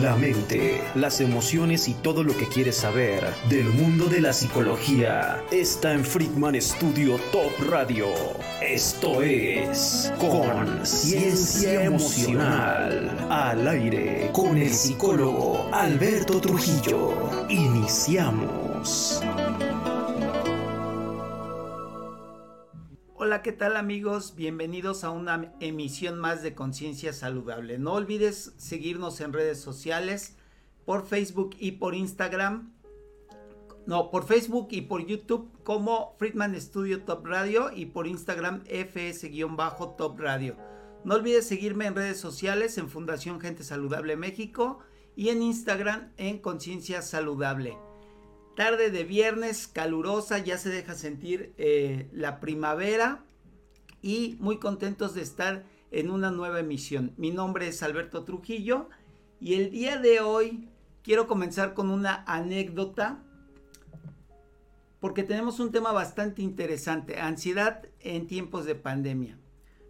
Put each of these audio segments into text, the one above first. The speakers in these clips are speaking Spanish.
la mente, las emociones y todo lo que quieres saber del mundo de la psicología está en Friedman Studio Top Radio. Esto es Conciencia Emocional al aire con el psicólogo Alberto Trujillo. Iniciamos. Hola, ¿qué tal amigos? Bienvenidos a una emisión más de Conciencia Saludable. No olvides seguirnos en redes sociales, por Facebook y por Instagram. No, por Facebook y por YouTube como Friedman Studio Top Radio y por Instagram FS-Top Radio. No olvides seguirme en redes sociales en Fundación Gente Saludable México y en Instagram en Conciencia Saludable. Tarde de viernes, calurosa, ya se deja sentir eh, la primavera y muy contentos de estar en una nueva emisión. Mi nombre es Alberto Trujillo y el día de hoy quiero comenzar con una anécdota porque tenemos un tema bastante interesante, ansiedad en tiempos de pandemia.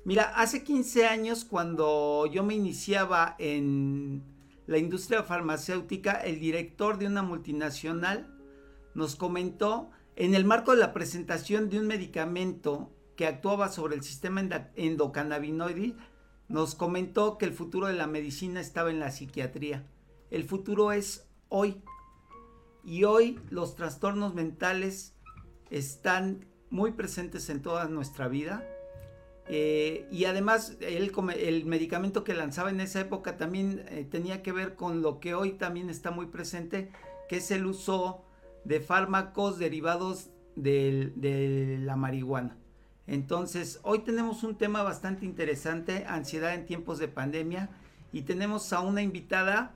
Mira, hace 15 años cuando yo me iniciaba en la industria farmacéutica, el director de una multinacional nos comentó en el marco de la presentación de un medicamento que actuaba sobre el sistema endocannabinoide, nos comentó que el futuro de la medicina estaba en la psiquiatría. El futuro es hoy. Y hoy los trastornos mentales están muy presentes en toda nuestra vida. Eh, y además el, medicamento que lanzaba en esa época también eh, tenía que ver con lo que hoy también está muy presente, que es el uso de fármacos derivados de, la marihuana. Entonces, hoy tenemos un tema bastante interesante, ansiedad en tiempos de pandemia, y tenemos a una invitada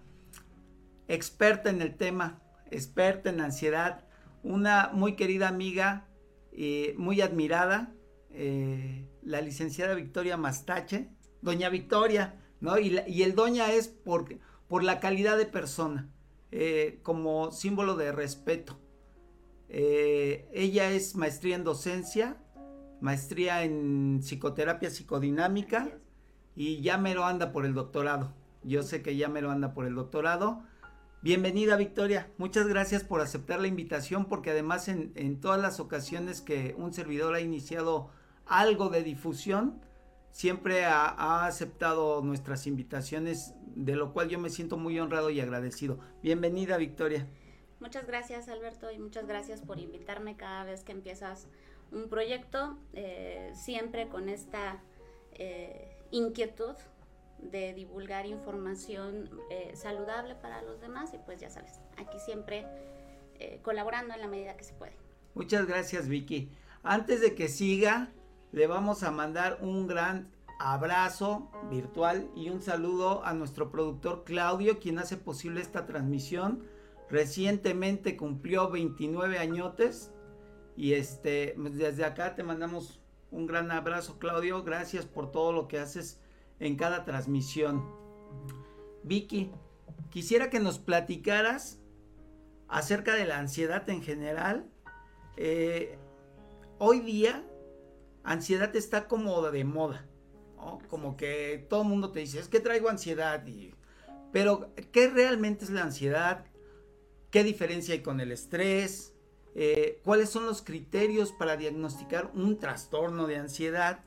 experta en el tema, experta en ansiedad, una muy querida amiga, eh, muy admirada, eh, la licenciada Victoria Mastache, doña Victoria, ¿no? Y, y el doña es por, por la calidad de persona. Eh, como símbolo de respeto. Eh, ella es maestría en docencia, maestría en psicoterapia psicodinámica y ya me lo anda por el doctorado. Yo sé que ya me lo anda por el doctorado. Bienvenida Victoria, muchas gracias por aceptar la invitación porque además en todas las ocasiones que un servidor ha iniciado algo de difusión, siempre ha, aceptado nuestras invitaciones, de lo cual yo me siento muy honrado y agradecido. Bienvenida, Victoria. Muchas gracias, Alberto, y muchas gracias por invitarme cada vez que empiezas un proyecto, eh, siempre con esta eh, inquietud de divulgar información eh, saludable para los demás y pues ya sabes, aquí siempre colaborando en la medida que se puede. Muchas gracias Vicky. Antes de que siga, le vamos a mandar un gran abrazo virtual y un saludo a nuestro productor Claudio, quien hace posible esta transmisión. Recientemente cumplió 29 añotes y este desde acá te mandamos un gran abrazo Claudio, gracias por todo lo que haces en cada transmisión. Vicky, quisiera que nos platicaras acerca de la ansiedad en general. Eh, hoy día ansiedad está como de moda, Como que todo el mundo te dice, es que traigo ansiedad. Pero, ¿qué realmente es la ansiedad? ¿Qué diferencia hay con el estrés? Eh, ¿Cuáles son los criterios para diagnosticar un trastorno de ansiedad?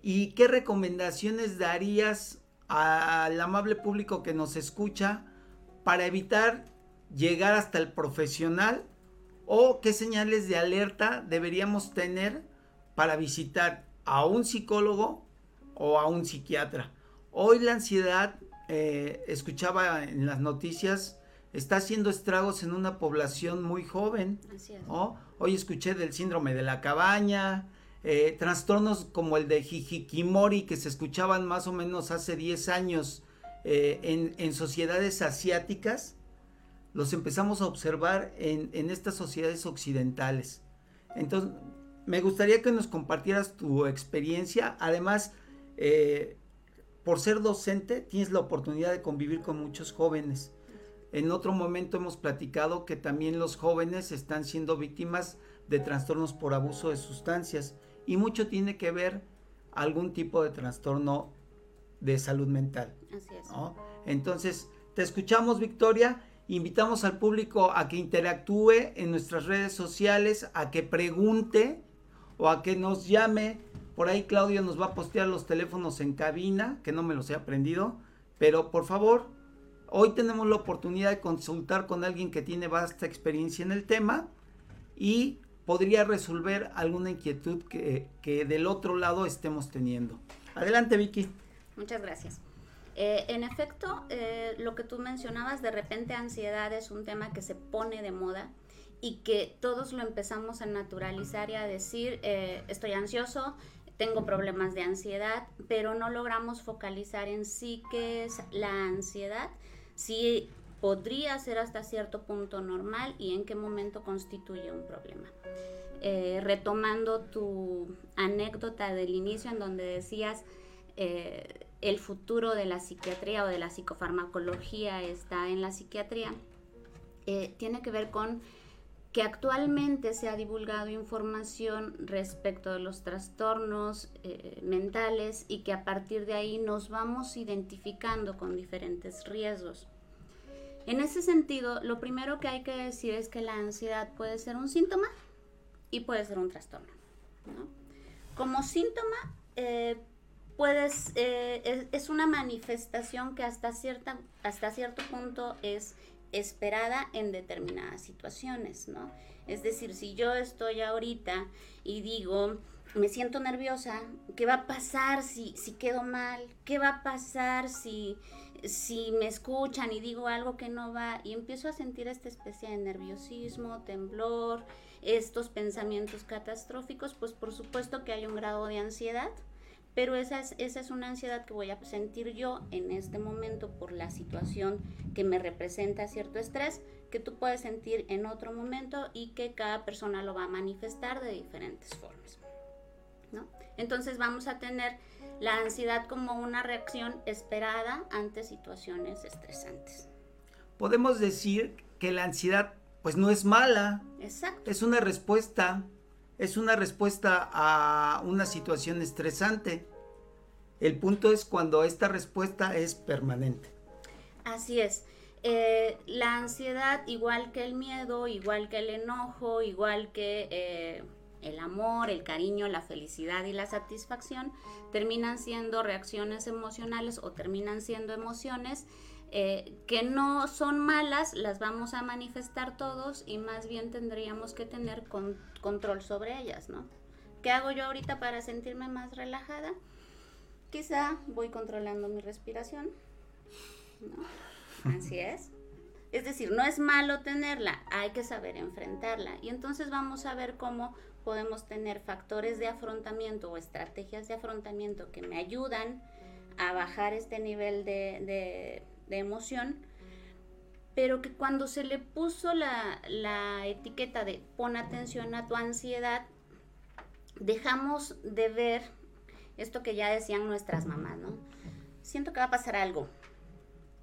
¿Y qué recomendaciones darías al amable público que nos escucha para evitar llegar hasta el profesional? ¿O qué señales de alerta deberíamos tener para visitar a un psicólogo o a un psiquiatra. Hoy la ansiedad, eh, escuchaba en las noticias, está haciendo estragos en una población muy joven. Hoy escuché del síndrome de la cabaña, eh, trastornos como el de Hikikimori que se escuchaban más o menos hace 10 años eh, en, en, sociedades asiáticas, los empezamos a observar en, en estas sociedades occidentales. Entonces, me gustaría que nos compartieras tu experiencia. Además, eh, por ser docente, tienes la oportunidad de convivir con muchos jóvenes. En otro momento hemos platicado que también los jóvenes están siendo víctimas de trastornos por abuso de sustancias y mucho tiene que ver algún tipo de trastorno de salud mental. Así es. Entonces, Te escuchamos, Victoria. Invitamos al público a que interactúe en nuestras redes sociales, a que pregunte o a que nos llame. Por ahí Claudio nos va a postear los teléfonos en cabina, que no me los he aprendido. Pero por favor, hoy tenemos la oportunidad de consultar con alguien que tiene vasta experiencia en el tema y podría resolver alguna inquietud que, del otro lado estemos teniendo. Adelante, Vicky. Muchas gracias. Eh, en efecto, eh, lo que tú mencionabas, de repente ansiedad es un tema que se pone de moda y que todos lo empezamos a naturalizar y a decir, eh, estoy ansioso, tengo problemas de ansiedad, pero no logramos focalizar en sí qué es la ansiedad, si podría ser hasta cierto punto normal y en qué momento constituye un problema. retomando tu anécdota del inicio en donde decías, el futuro de la psiquiatría o de la psicofarmacología está en la psiquiatría, eh, tiene que ver con que actualmente se ha divulgado información respecto de los trastornos eh, mentales y que a partir de ahí nos vamos identificando con diferentes riesgos. En ese sentido, lo primero que hay que decir es que la ansiedad puede ser un síntoma y puede ser un trastorno. Como síntoma, eh, eh, es, una manifestación que hasta, cierta, hasta cierto punto es esperada en determinadas situaciones, ¿no? Es decir, si yo estoy ahorita y digo, me siento nerviosa, ¿qué va a pasar si, si quedo mal? ¿Qué va a pasar si, si me escuchan y digo algo que no va? Y empiezo a sentir esta especie de nerviosismo, temblor, estos pensamientos catastróficos, pues por supuesto que hay un grado de ansiedad, pero esa es, esa es una ansiedad que voy a sentir yo en este momento por la situación que me representa cierto estrés, que tú puedes sentir en otro momento y que cada persona lo va a manifestar de diferentes formas. ¿no? Entonces vamos a tener la ansiedad como una reacción esperada ante situaciones estresantes. Podemos decir que la ansiedad pues no es mala. Exacto. Es una respuesta es una respuesta a una situación estresante. El punto es cuando esta respuesta es permanente. Así es. Eh, la ansiedad, igual que el miedo, igual que el enojo, igual que eh, el amor, el cariño, la felicidad y la satisfacción, terminan siendo reacciones emocionales o terminan siendo emociones eh, que no son malas, las vamos a manifestar todos y más bien tendríamos que tener control sobre ellas, ¿no? ¿Qué hago yo ahorita para sentirme más relajada? Quizá voy controlando mi respiración. Así es. Es decir, no es malo tenerla, hay que saber enfrentarla. Y entonces vamos a ver cómo podemos tener factores de afrontamiento o estrategias de afrontamiento que me ayudan a bajar este nivel de de emoción, pero que cuando se le puso la, la etiqueta de pon atención a tu ansiedad, dejamos de ver esto que ya decían nuestras mamás, ¿no? Siento que va a pasar algo.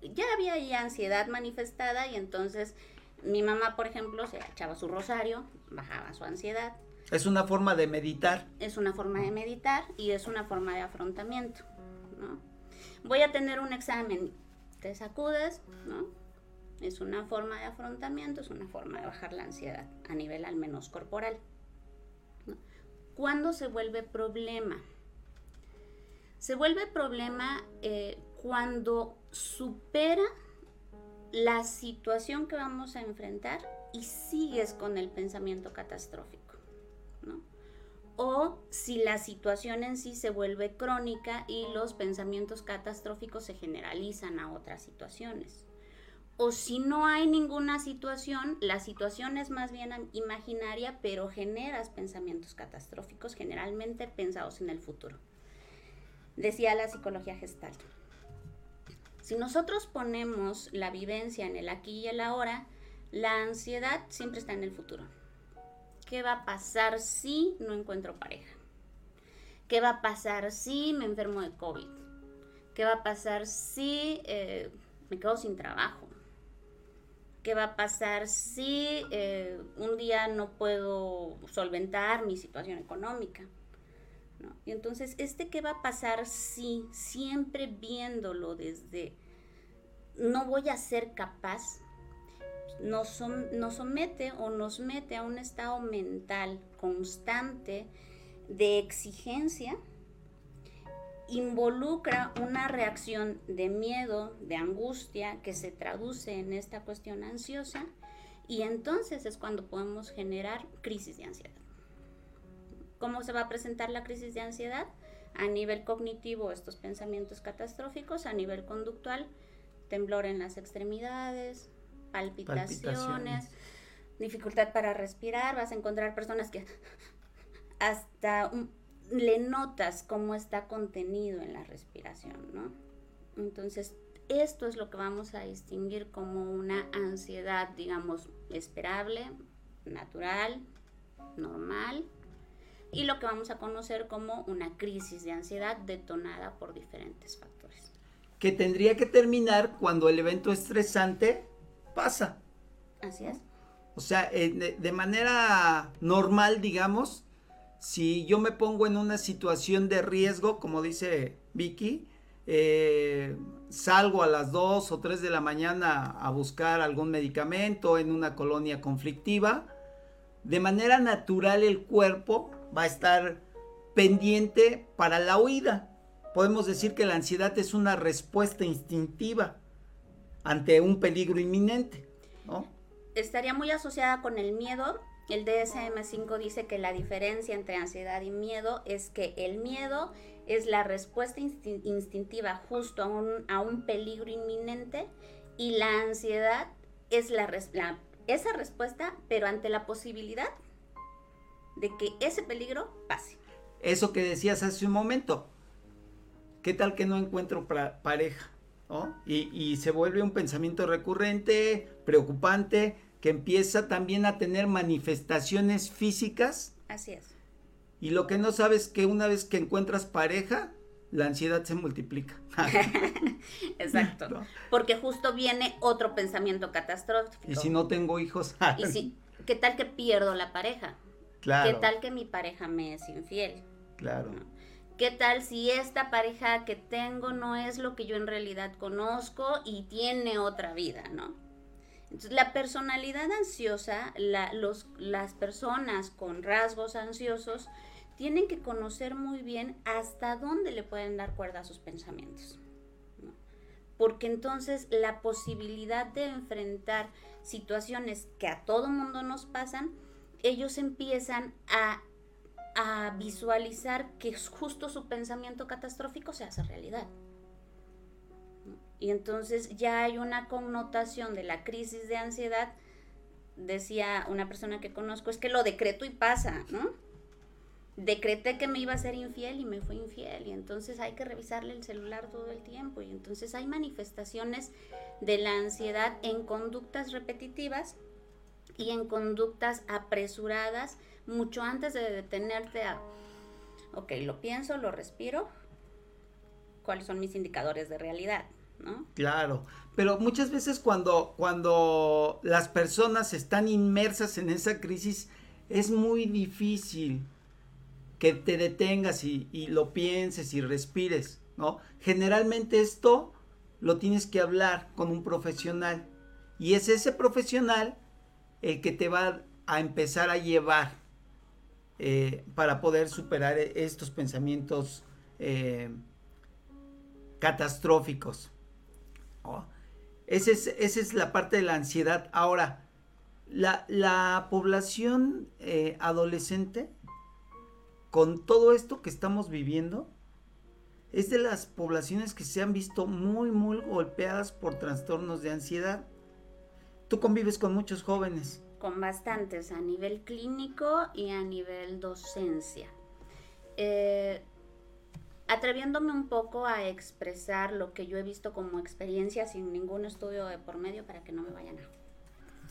Ya había ahí ansiedad manifestada y entonces mi mamá, por ejemplo, se echaba su rosario, bajaba su ansiedad. Es una forma de meditar. Es una forma de meditar y es una forma de afrontamiento, ¿no? Voy a tener un examen te sacudes, ¿no? Es una forma de afrontamiento, es una forma de bajar la ansiedad a nivel al menos corporal. ¿Cuándo se vuelve problema? Se vuelve problema eh, cuando supera la situación que vamos a enfrentar y sigues con el pensamiento catastrófico. o si la situación en sí se vuelve crónica y los pensamientos catastróficos se generalizan a otras situaciones. O si no hay ninguna situación, la situación es más bien imaginaria, pero generas pensamientos catastróficos, generalmente pensados en el futuro. Decía la psicología gestal. Si nosotros ponemos la vivencia en el aquí y el ahora, la ansiedad siempre está en el futuro ¿Qué va a pasar si no encuentro pareja? ¿Qué va a pasar si me enfermo de COVID? ¿Qué va a pasar si eh, me quedo sin trabajo? ¿Qué va a pasar si eh, un día no puedo solventar mi situación económica? Y entonces, este qué va a pasar si, siempre viéndolo desde no voy a ser capaz, nos, nos somete o nos mete a un estado mental constante de exigencia, involucra una reacción de miedo, de angustia, que se traduce en esta cuestión ansiosa, y entonces es cuando podemos generar crisis de ansiedad. ¿Cómo se va a presentar la crisis de ansiedad? A nivel cognitivo, estos pensamientos catastróficos, a nivel conductual, temblor en las extremidades, palpitaciones, dificultad para respirar, vas a encontrar personas que hasta le notas cómo está contenido en la respiración, ¿no? Entonces, esto es lo que vamos a distinguir como una ansiedad, digamos, esperable, natural, normal, y lo que vamos a conocer como una crisis de ansiedad detonada por diferentes factores. Que tendría que terminar cuando el evento estresante pasa. Así es. O sea, eh, de, manera normal, digamos, si yo me pongo en una situación de riesgo, como dice Vicky, eh, salgo a las 2 o 3 de la mañana a buscar algún medicamento en una colonia conflictiva, de manera natural el cuerpo va a estar pendiente para la huida. Podemos decir que la ansiedad es una respuesta instintiva ante un peligro inminente, ¿no? Estaría muy asociada con el miedo. El DSM5 dice que la diferencia entre ansiedad y miedo es que el miedo es la respuesta instintiva justo a un, peligro inminente y la ansiedad es esa respuesta, pero ante la posibilidad de que ese peligro pase. Eso que decías hace un momento, ¿qué tal que no encuentro pareja? Y, se vuelve un pensamiento recurrente, preocupante, que empieza también a tener manifestaciones físicas. Así es. Y lo que no sabes es que una vez que encuentras pareja, la ansiedad se multiplica. Exacto. Porque justo viene otro pensamiento catastrófico. Y si no tengo hijos. y si, ¿qué tal que pierdo la pareja? Claro. ¿Qué tal que mi pareja me es infiel? Claro. ¿Qué tal si esta pareja que tengo no es lo que yo en realidad conozco y tiene otra vida, ¿no? Entonces, la personalidad ansiosa, los, las personas con rasgos ansiosos, tienen que conocer muy bien hasta dónde le pueden dar cuerda a sus pensamientos. Porque entonces la posibilidad de enfrentar situaciones que a todo mundo nos pasan, ellos empiezan a a visualizar que justo su pensamiento catastrófico se hace realidad. Y entonces ya hay una connotación de la crisis de ansiedad, decía una persona que conozco, es que lo decreto y pasa, ¿no? Decreté que me iba a ser infiel y me fui infiel y entonces hay que revisarle el celular todo el tiempo y entonces hay manifestaciones de la ansiedad en conductas repetitivas y en conductas apresuradas mucho antes de detenerte a, ok, lo pienso, lo respiro, cuáles son mis indicadores de realidad, ¿no? Claro, pero muchas veces cuando, cuando las personas están inmersas en esa crisis, es muy difícil que te detengas y, y lo pienses y respires, ¿no? Generalmente esto lo tienes que hablar con un profesional y es ese profesional el que te va a empezar a llevar eh, para poder superar estos pensamientos eh, catastróficos. esa, es, la parte de la ansiedad. Ahora, la, población eh, adolescente, con todo esto que estamos viviendo, es de las poblaciones que se han visto muy, muy golpeadas por trastornos de ansiedad. Tú convives con muchos jóvenes con bastantes a nivel clínico y a nivel docencia. Eh, atreviéndome un poco a expresar lo que yo he visto como experiencia sin ningún estudio de por medio para que no me vayan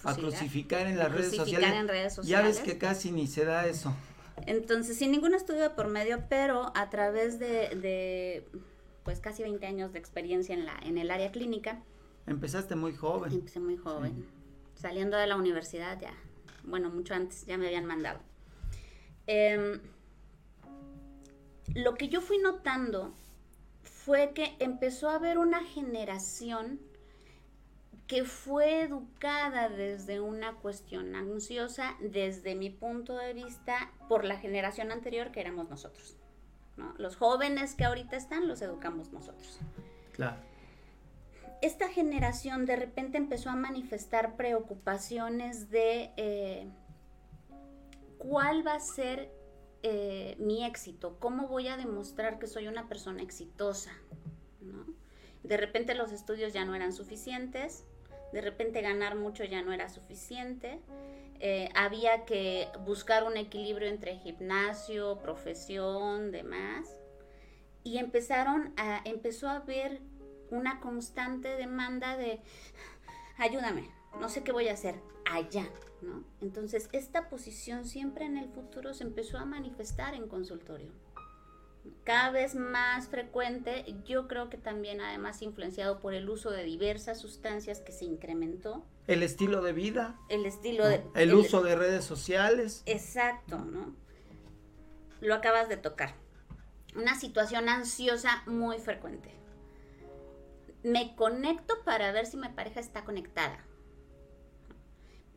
a, a crucificar en las redes, sociales. Ya ves que casi ni se da eso. Entonces, sin ningún estudio de por medio, pero a través de, pues casi 20 años de experiencia en, la, en el área clínica. Empezaste muy joven. Empecé muy joven saliendo de la universidad ya, bueno, mucho antes ya me habían mandado. Em, lo que yo fui notando fue que empezó a haber una generación que fue educada desde una cuestión ansiosa, desde mi punto de vista, por la generación anterior que éramos nosotros. Los jóvenes que ahorita están los educamos nosotros. Claro. Esta generación de repente empezó a manifestar preocupaciones de eh, cuál va a ser eh, mi éxito, cómo voy a demostrar que soy una persona exitosa. De repente los estudios ya no eran suficientes, de repente ganar mucho ya no era suficiente. Eh, había que buscar un equilibrio entre gimnasio, profesión, demás. Y empezaron a, empezó a haber una constante demanda de ayúdame, no sé qué voy a hacer allá, ¿no? Entonces, esta posición siempre en el futuro se empezó a manifestar en consultorio cada vez más frecuente, yo creo que también además influenciado por el uso de diversas sustancias que se incrementó. El estilo de vida. El estilo de... El, uso de redes sociales. Exacto, ¿no? Lo acabas de tocar. Una situación ansiosa muy frecuente. Me conecto para ver si mi pareja está conectada.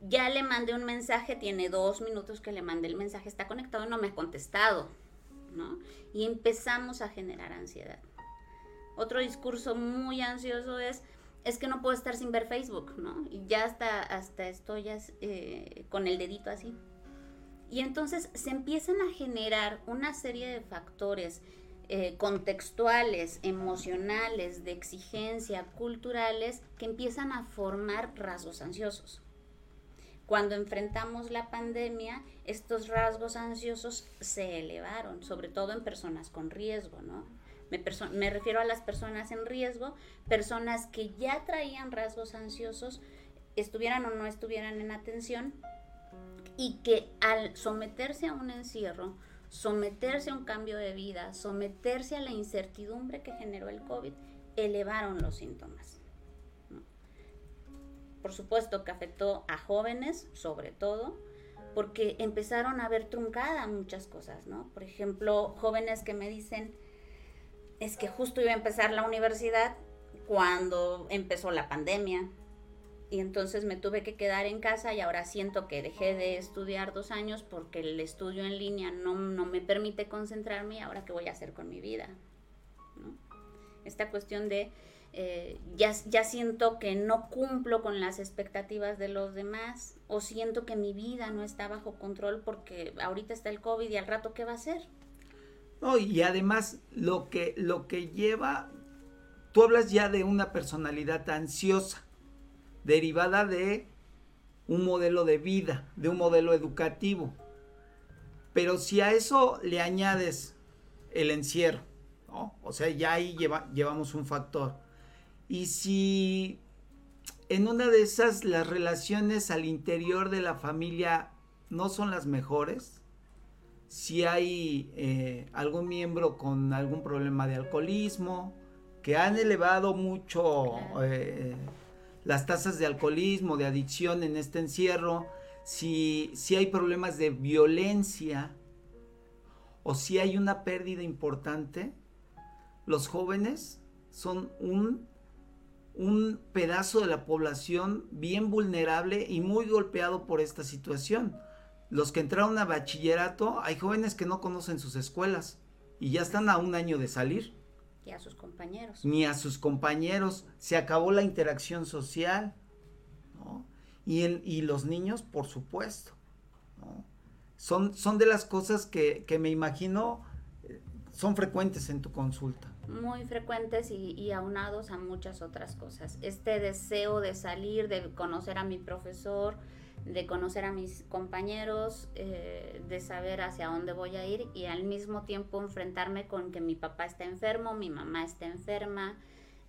Ya le mandé un mensaje, tiene dos minutos que le mandé el mensaje, está conectado y no me ha contestado y empezamos a generar ansiedad. Otro discurso muy ansioso es, es que no puedo estar sin ver Facebook, ¿no? Y ya hasta, hasta estoy eh, con el dedito así. Y entonces se empiezan a generar una serie de factores eh, contextuales, emocionales, de exigencia, culturales, que empiezan a formar rasgos ansiosos. Cuando enfrentamos la pandemia, estos rasgos ansiosos se elevaron, sobre todo en personas con riesgo, ¿no? Me, refiero a las personas en riesgo, personas que ya traían rasgos ansiosos, estuvieran o no estuvieran en atención, y que al someterse a un encierro, someterse a un cambio de vida, someterse a la incertidumbre que generó el COVID, elevaron los síntomas por supuesto que afectó a jóvenes, sobre todo, porque empezaron a ver truncada muchas cosas, ¿no? Por ejemplo, jóvenes que me dicen, es que justo iba a empezar la universidad cuando empezó la pandemia. Y entonces me tuve que quedar en casa y ahora siento que dejé de estudiar dos años porque el estudio en línea no, no me permite concentrarme ahora qué voy a hacer con mi vida. ¿no? Esta cuestión de eh, ya, ya siento que no cumplo con las expectativas de los demás o siento que mi vida no está bajo control porque ahorita está el COVID y al rato qué va a ser. No, y además lo que, lo que lleva, tú hablas ya de una personalidad ansiosa, derivada de un modelo de vida, de un modelo educativo. Pero si a eso le añades el encierro, O sea, ya ahí lleva, llevamos un factor. Y si en una de esas las relaciones al interior de la familia no son las mejores, si hay eh, algún miembro con algún problema de alcoholismo, que han elevado mucho eh, las tasas de alcoholismo, de adicción en este encierro, si, si hay problemas de violencia o si hay una pérdida importante, los jóvenes son un un pedazo de la población bien vulnerable y muy golpeado por esta situación. Los que entraron a bachillerato, hay jóvenes que no conocen sus escuelas y ya están a un año de salir. Y a sus compañeros. Ni a sus compañeros. Se acabó la interacción social. Y, y los niños, por supuesto. Son, son de las cosas que, que me imagino eh, son frecuentes en tu consulta muy frecuentes y, aunados a muchas otras cosas. Este deseo de salir, de conocer a mi profesor, de conocer a mis compañeros, eh, de saber hacia dónde voy a ir y al mismo tiempo enfrentarme con que mi papá está enfermo, mi mamá está enferma,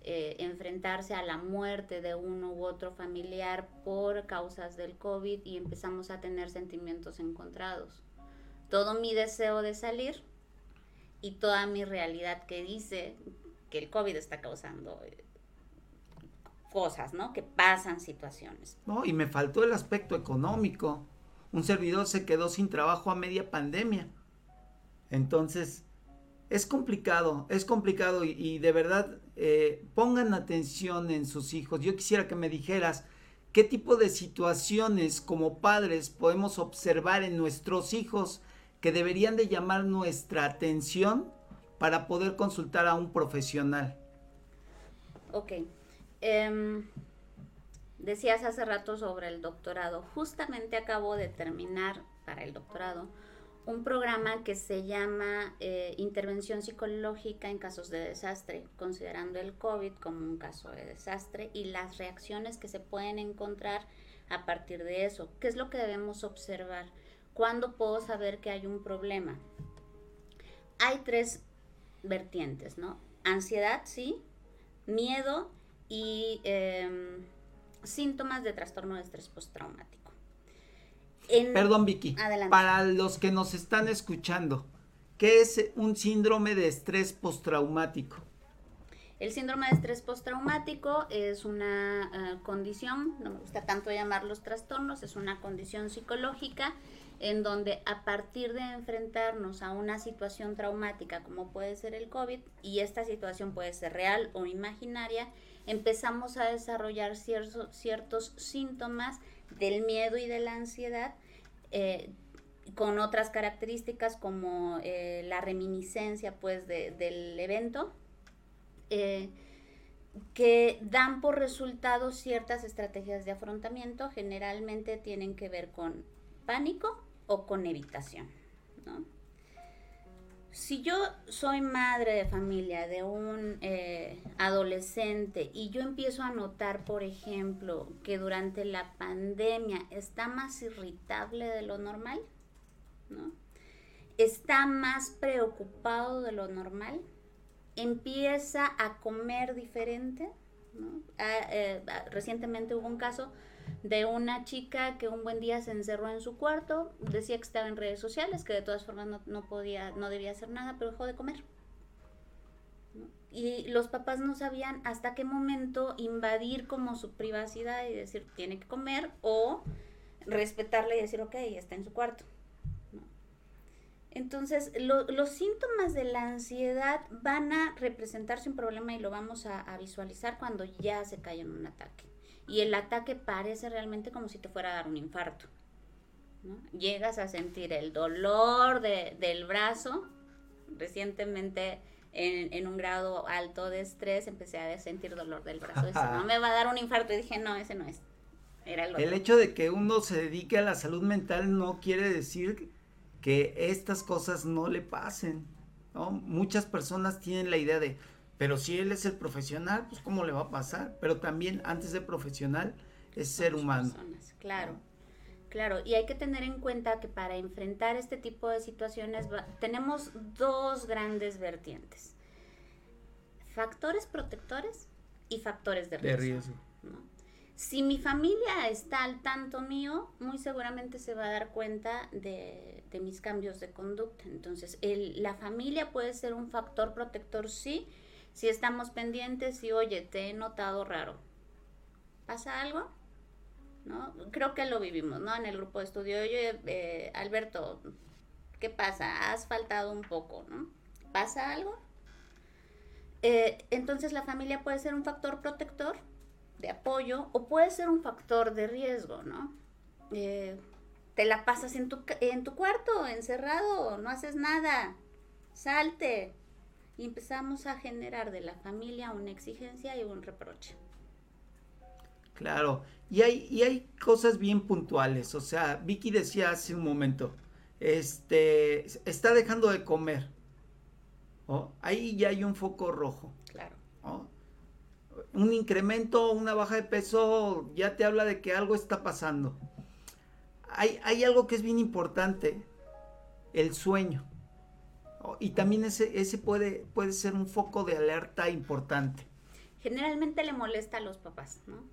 eh, enfrentarse a la muerte de uno u otro familiar por causas del COVID y empezamos a tener sentimientos encontrados. Todo mi deseo de salir y toda mi realidad que dice que el COVID está causando eh, cosas, ¿no? Que pasan situaciones. No, y me faltó el aspecto económico. Un servidor se quedó sin trabajo a media pandemia. Entonces, es complicado, es complicado y, de verdad eh, pongan atención en sus hijos. Yo quisiera que me dijeras qué tipo de situaciones como padres podemos observar en nuestros hijos que deberían de llamar nuestra atención para poder consultar a un profesional. Ok. Em, decías hace rato sobre el doctorado. Justamente acabo de terminar para el doctorado un programa que se llama eh, Intervención Psicológica en casos de desastre, considerando el COVID como un caso de desastre y las reacciones que se pueden encontrar a partir de eso. ¿Qué es lo que debemos observar? ¿Cuándo puedo saber que hay un problema? Hay tres vertientes, ¿no? Ansiedad, sí, miedo y em, síntomas de trastorno de estrés postraumático. Perdón, Vicky. Para los que nos están escuchando, ¿qué es un síndrome de estrés postraumático? El síndrome de estrés postraumático es una eh, condición, no me gusta tanto llamar los trastornos, es una condición psicológica en donde a partir de enfrentarnos a una situación traumática como puede ser el COVID, y esta situación puede ser real o imaginaria, empezamos a desarrollar ciertos, síntomas del miedo y de la ansiedad, eh, con otras características como eh, la reminiscencia pues del evento, eh, que dan por resultado ciertas estrategias de afrontamiento, generalmente tienen que ver con pánico o con evitación. Si yo soy madre de familia de un eh, adolescente y yo empiezo a notar, por ejemplo, que durante la pandemia está más irritable de lo normal, está más preocupado de lo normal, empieza a comer diferente. Ah, eh, ah, recientemente hubo un caso de una chica que un buen día se encerró en su cuarto, decía que estaba en redes sociales, que de todas formas no, podía, no debía hacer nada, pero dejó de comer. Y los papás no sabían hasta qué momento invadir como su privacidad y decir tiene que comer o respetarle y decir ok, está en su cuarto. Entonces, los síntomas de la ansiedad van a representarse un problema y lo vamos a, a visualizar cuando ya se cae en un ataque y el ataque parece realmente como si te fuera a dar un infarto. Llegas a sentir el dolor del brazo. Recientemente, en, un grado alto de estrés, empecé a sentir dolor del brazo. No me va a dar un infarto. Y dije, no, ese no es. Era el, el hecho de que uno se dedique a la salud mental no quiere decir que estas cosas no le pasen. Muchas personas tienen la idea de, pero si él es el profesional, pues cómo le va a pasar. Pero también antes de profesional es ser humano. claro. Claro, y hay que tener en cuenta que para enfrentar este tipo de situaciones tenemos dos grandes vertientes. Factores protectores y factores de riesgo. Si mi familia está al tanto mío, muy seguramente se va a dar cuenta de, mis cambios de conducta. Entonces, la familia puede ser un factor protector, sí, si estamos pendientes y, oye, te he notado raro. ¿Pasa algo? ¿No? Creo que lo vivimos, ¿no? En el grupo de estudio. Oye, eh, Alberto, ¿qué pasa? Has faltado un poco, ¿no? ¿Pasa algo? Eh, entonces la familia puede ser un factor protector de apoyo o puede ser un factor de riesgo, ¿no? Eh, te la pasas en tu, en tu cuarto, encerrado, no haces nada, salte, y empezamos a generar de la familia una exigencia y un reproche. Claro, y hay, y hay cosas bien puntuales, o sea, Vicky decía hace un momento, este, está dejando de comer, ahí ya hay un foco rojo. Claro. Un incremento, una baja de peso, ya te habla de que algo está pasando. Hay, hay algo que es bien importante, el sueño. Y también ese, ese puede, puede ser un foco de alerta importante. Generalmente le molesta a los papás, ¿no?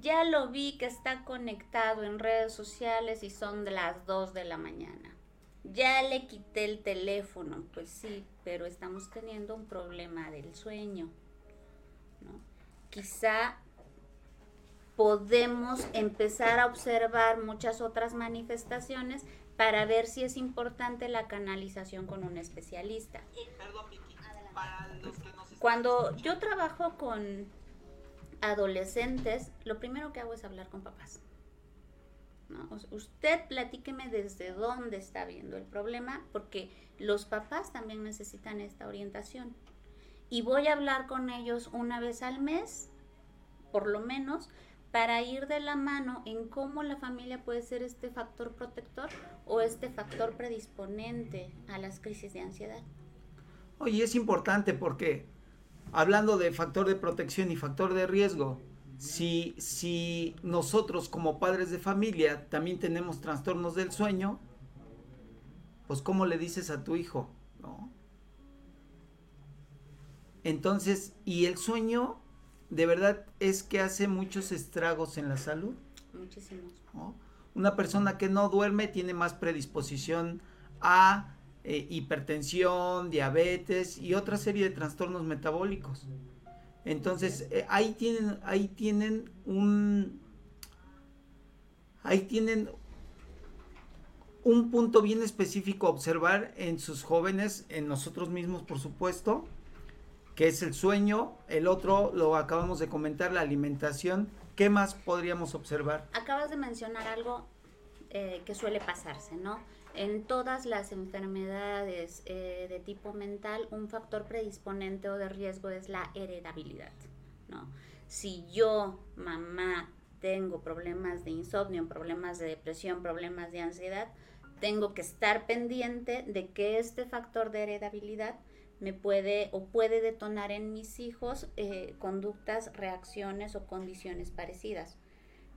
Ya lo vi que está conectado en redes sociales y son de las 2 de la mañana. Ya le quité el teléfono, pues sí, pero estamos teniendo un problema del sueño, ¿no? Quizá podemos empezar a observar muchas otras manifestaciones para ver si es importante la canalización con un especialista. Cuando yo trabajo con adolescentes, lo primero que hago es hablar con papás. Usted platíqueme desde dónde está viendo el problema, porque los papás también necesitan esta orientación. Y voy a hablar con ellos una vez al mes, por lo menos, para ir de la mano en cómo la familia puede ser este factor protector o este factor predisponente a las crisis de ansiedad. Oye, es importante porque hablando de factor de protección y factor de riesgo, si, si nosotros como padres de familia también tenemos trastornos del sueño, pues ¿cómo le dices a tu hijo? ¿No? Entonces, ¿y el sueño de verdad es que hace muchos estragos en la salud? Muchísimos. Una persona que no duerme tiene más predisposición a eh, hipertensión, diabetes y otra serie de trastornos metabólicos. Entonces, eh, ahí tienen, ahí tienen un, ahí tienen un punto bien específico a observar en sus jóvenes, en nosotros mismos, por supuesto, que es el sueño. El otro lo acabamos de comentar, la alimentación. ¿Qué más podríamos observar? Acabas de mencionar algo eh, que suele pasarse, ¿no? En todas las enfermedades eh, de tipo mental, un factor predisponente o de riesgo es la heredabilidad, ¿no? Si yo, mamá, tengo problemas de insomnio, problemas de depresión, problemas de ansiedad, tengo que estar pendiente de que este factor de heredabilidad me puede o puede detonar en mis hijos eh, conductas, reacciones o condiciones parecidas.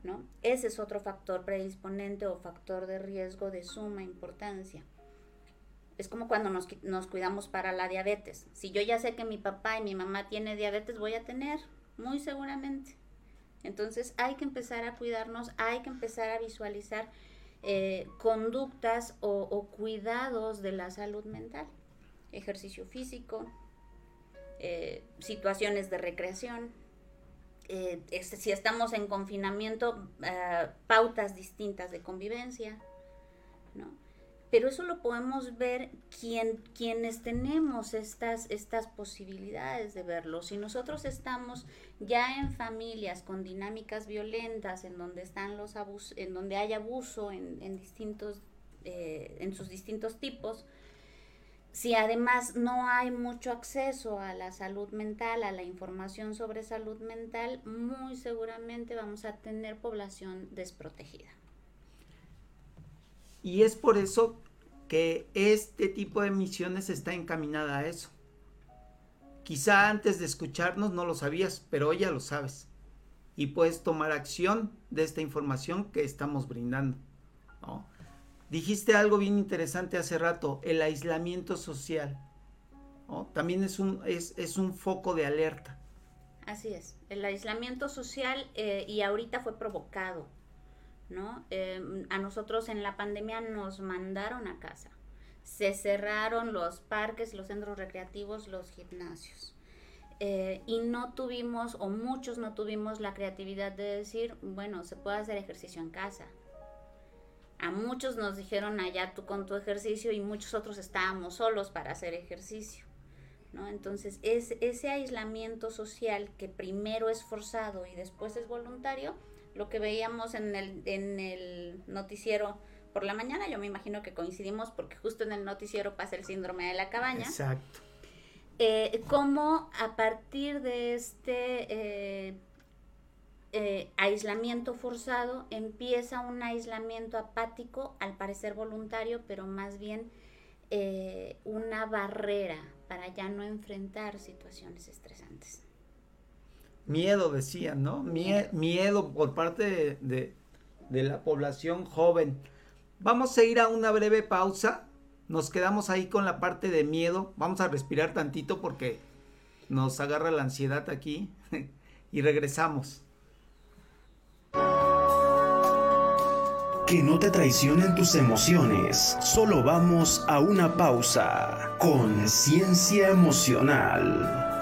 ¿no? Ese es otro factor predisponente o factor de riesgo de suma importancia. Es como cuando nos, nos cuidamos para la diabetes. Si yo ya sé que mi papá y mi mamá tienen diabetes, voy a tener, muy seguramente. Entonces hay que empezar a cuidarnos, hay que empezar a visualizar eh, conductas o, cuidados de la salud mental. Ejercicio físico, eh, situaciones de recreación, eh, si estamos en confinamiento, eh, pautas distintas de convivencia, ¿no? Pero eso lo podemos ver quien, quienes tenemos estas, estas posibilidades de verlo. Si nosotros estamos ya en familias con dinámicas violentas, en donde están los abusos, en donde hay abuso en, en distintos, en sus distintos tipos, si además no hay mucho acceso a la salud mental, a la información sobre salud mental, muy seguramente vamos a tener población desprotegida. Y es por eso que este tipo de misiones está encaminada a eso. Quizá antes de escucharnos no lo sabías, pero hoy ya lo sabes. Y puedes tomar acción de esta información que estamos brindando. ¿no? Dijiste algo bien interesante hace rato, el aislamiento social. También es un, es, un foco de alerta. Así es, el aislamiento social eh, y ahorita fue provocado, ¿no? Em, a nosotros en la pandemia nos mandaron a casa. Se cerraron los parques, los centros recreativos, los gimnasios. Eh, y no tuvimos, o muchos no tuvimos la creatividad de decir, bueno, se puede hacer ejercicio en casa, a muchos nos dijeron allá tú con tu ejercicio y muchos otros estábamos solos para hacer ejercicio. ¿no? Entonces, es, ese aislamiento social que primero es forzado y después es voluntario, lo que veíamos en el, en el noticiero por la mañana, yo me imagino que coincidimos porque justo en el noticiero pasa el síndrome de la cabaña. Exacto. Eh, cómo a partir de este eh, eh, aislamiento forzado, empieza un aislamiento apático, al parecer voluntario, pero más bien eh, una barrera para ya no enfrentar situaciones estresantes. Miedo, decían, ¿no? miedo por parte de, de la población joven. Vamos a ir a una breve pausa. Nos quedamos ahí con la parte de miedo. Vamos a respirar tantito porque nos agarra la ansiedad aquí. y regresamos. Que no te traicionen tus emociones. Solo vamos a una pausa. Conciencia emocional.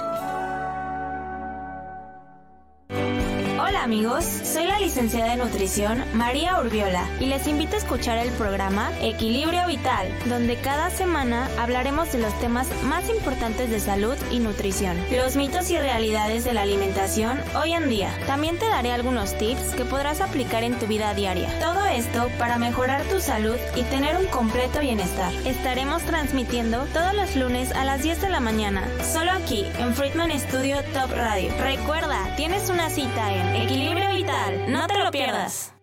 amigos? Soy la licenciada en nutrición María Urbiola y les invito a escuchar el programa Equilibrio Vital, donde cada semana hablaremos de los temas más importantes de salud y nutrición, los mitos y realidades de la alimentación hoy en día. También te daré algunos tips que podrás aplicar en tu vida diaria. Todo esto para mejorar tu salud y tener un completo bienestar. Estaremos transmitiendo todos los lunes a las 10 de la mañana, solo aquí en Friedman Studio Top Radio. Recuerda, tienes una cita en Equilibrio Vital. No te lo pierdas.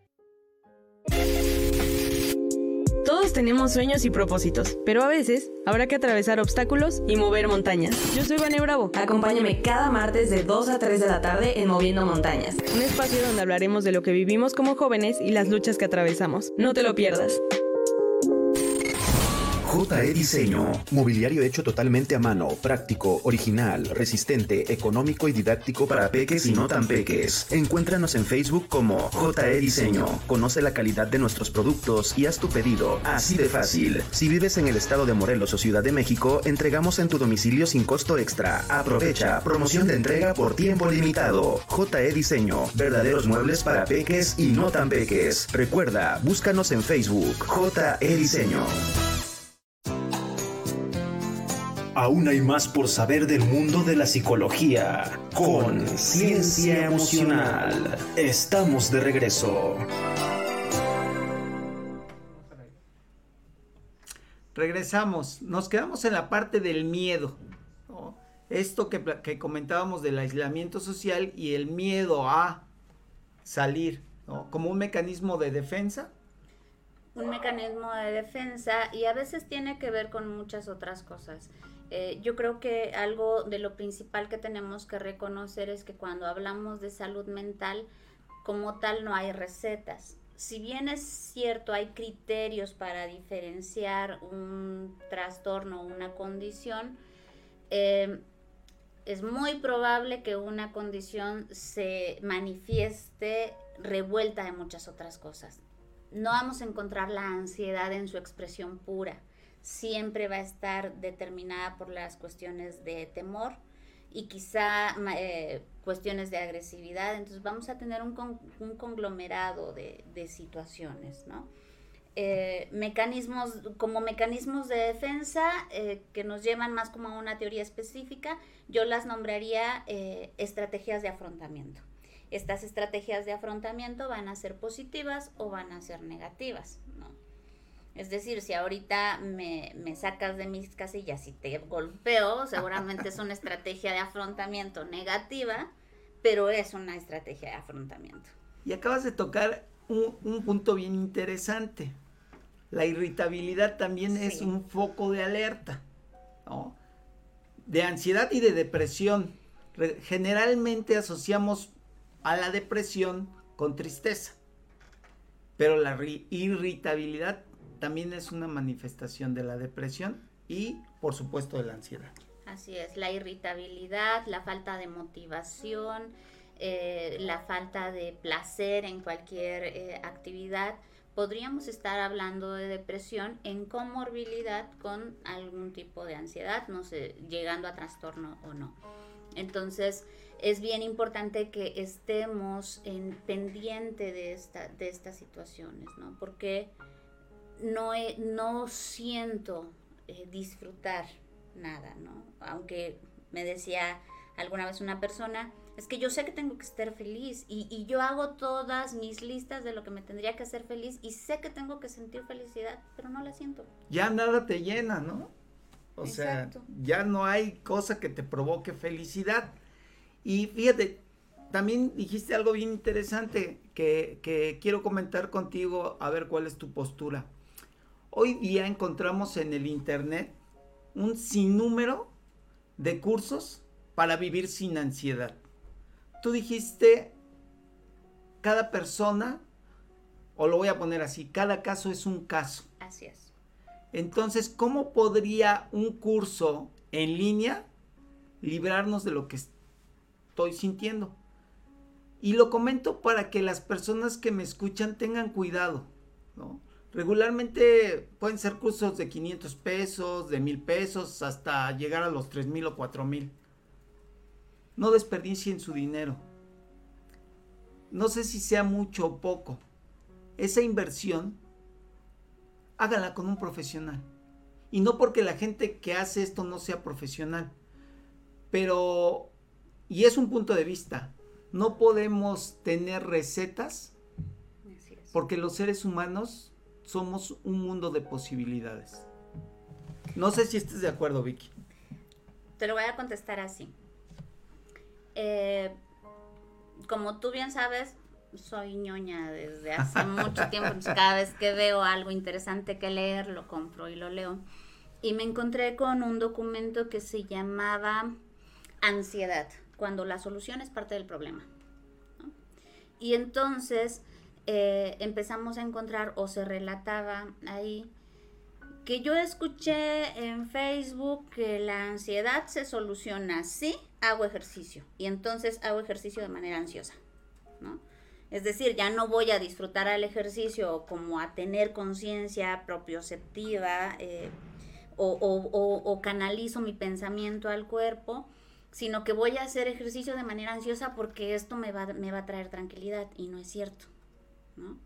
Tenemos sueños y propósitos, pero a veces habrá que atravesar obstáculos y mover montañas. Yo soy Vane Bravo. Acompáñame cada martes de 2 a 3 de la tarde en Moviendo Montañas, un espacio donde hablaremos de lo que vivimos como jóvenes y las luchas que atravesamos. No te lo pierdas. JE Diseño. Mobiliario hecho totalmente a mano, práctico, original, resistente, económico y didáctico para peques y no tan peques. Encuéntranos en Facebook como JE Diseño. Conoce la calidad de nuestros productos y haz tu pedido. Así de fácil. Si vives en el estado de Morelos o Ciudad de México, entregamos en tu domicilio sin costo extra. Aprovecha. Promoción de entrega por tiempo limitado. JE Diseño. Verdaderos muebles para peques y no tan peques. Recuerda, búscanos en Facebook. JE Diseño. Aún hay más por saber del mundo de la psicología. Con Ciencia Emocional. Estamos de regreso. Regresamos. Nos quedamos en la parte del miedo. ¿no? Esto que, que, comentábamos del aislamiento social y el miedo a salir, ¿no? Como un mecanismo de defensa. Un mecanismo de defensa y a veces tiene que ver con muchas otras cosas. Eh, yo creo que algo de lo principal que tenemos que reconocer es que cuando hablamos de salud mental, como tal no hay recetas. Si bien es cierto, hay criterios para diferenciar un trastorno o una condición, eh, es muy probable que una condición se manifieste revuelta de muchas otras cosas. No vamos a encontrar la ansiedad en su expresión pura siempre va a estar determinada por las cuestiones de temor y quizá eh, cuestiones de agresividad. Entonces vamos a tener un, con, un conglomerado de, de, situaciones, ¿no? Eh, mecanismos, como mecanismos de defensa eh, que nos llevan más como a una teoría específica, yo las nombraría estrategias de afrontamiento. Estas estrategias de afrontamiento van a ser positivas o van a ser negativas. Es decir, si ahorita me, me, sacas de mis casillas y te golpeo, seguramente es una estrategia de afrontamiento negativa, pero es una estrategia de afrontamiento. Y acabas de tocar un, un punto bien interesante. La irritabilidad también sí. es un foco de alerta, ¿no? De ansiedad y de depresión. Re generalmente asociamos a la depresión con tristeza, pero la irritabilidad también es una manifestación de la depresión y por supuesto de la ansiedad. Así es, la irritabilidad, la falta de motivación, eh, la falta de placer en cualquier eh, actividad. Podríamos estar hablando de depresión en comorbilidad con algún tipo de ansiedad, no sé, llegando a trastorno o no. Entonces, es bien importante que estemos en pendiente de, esta, de estas situaciones, ¿no? Porque no, no siento eh, disfrutar nada, ¿no? Aunque me decía alguna vez una persona, es que yo sé que tengo que estar feliz y, y, yo hago todas mis listas de lo que me tendría que hacer feliz y sé que tengo que sentir felicidad, pero no la siento. Ya nada te llena, ¿no? O Exacto. sea, ya no hay cosa que te provoque felicidad. Y fíjate, también dijiste algo bien interesante que, que quiero comentar contigo, a ver cuál es tu postura. Hoy día encontramos en el Internet un sinnúmero de cursos para vivir sin ansiedad. Tú dijiste, cada persona, o lo voy a poner así, cada caso es un caso. Así es. Entonces, ¿cómo podría un curso en línea librarnos de lo que estoy sintiendo? Y lo comento para que las personas que me escuchan tengan cuidado, ¿no? Regularmente pueden ser cursos de 500 pesos, de 1000 pesos, hasta llegar a los 3000 o 4000. No desperdicien su dinero. no sé si sea mucho o poco, esa inversión, hágala con un profesional. Y no porque la gente que hace esto no sea profesional, pero, y es un punto de vista, no podemos tener recetas porque los seres humanos somos un mundo de posibilidades. No sé si estés de acuerdo, Vicky. Te lo voy a contestar así. Eh, como tú bien sabes, soy ñoña desde hace mucho tiempo. cada vez que veo algo interesante que leer, lo compro y lo leo. Y me encontré con un documento que se llamaba Ansiedad, cuando la solución es parte del problema. Y entonces eh, empezamos a encontrar o se relataba ahí que yo escuché en Facebook que la ansiedad se soluciona si hago ejercicio y entonces hago ejercicio de manera ansiosa, ¿no? Es decir, ya no voy a disfrutar al ejercicio como a tener conciencia propioceptiva eh, o, canalizo mi pensamiento al cuerpo, sino que voy a hacer ejercicio de manera ansiosa porque esto me va, me va a traer tranquilidad y no es cierto, ¿no?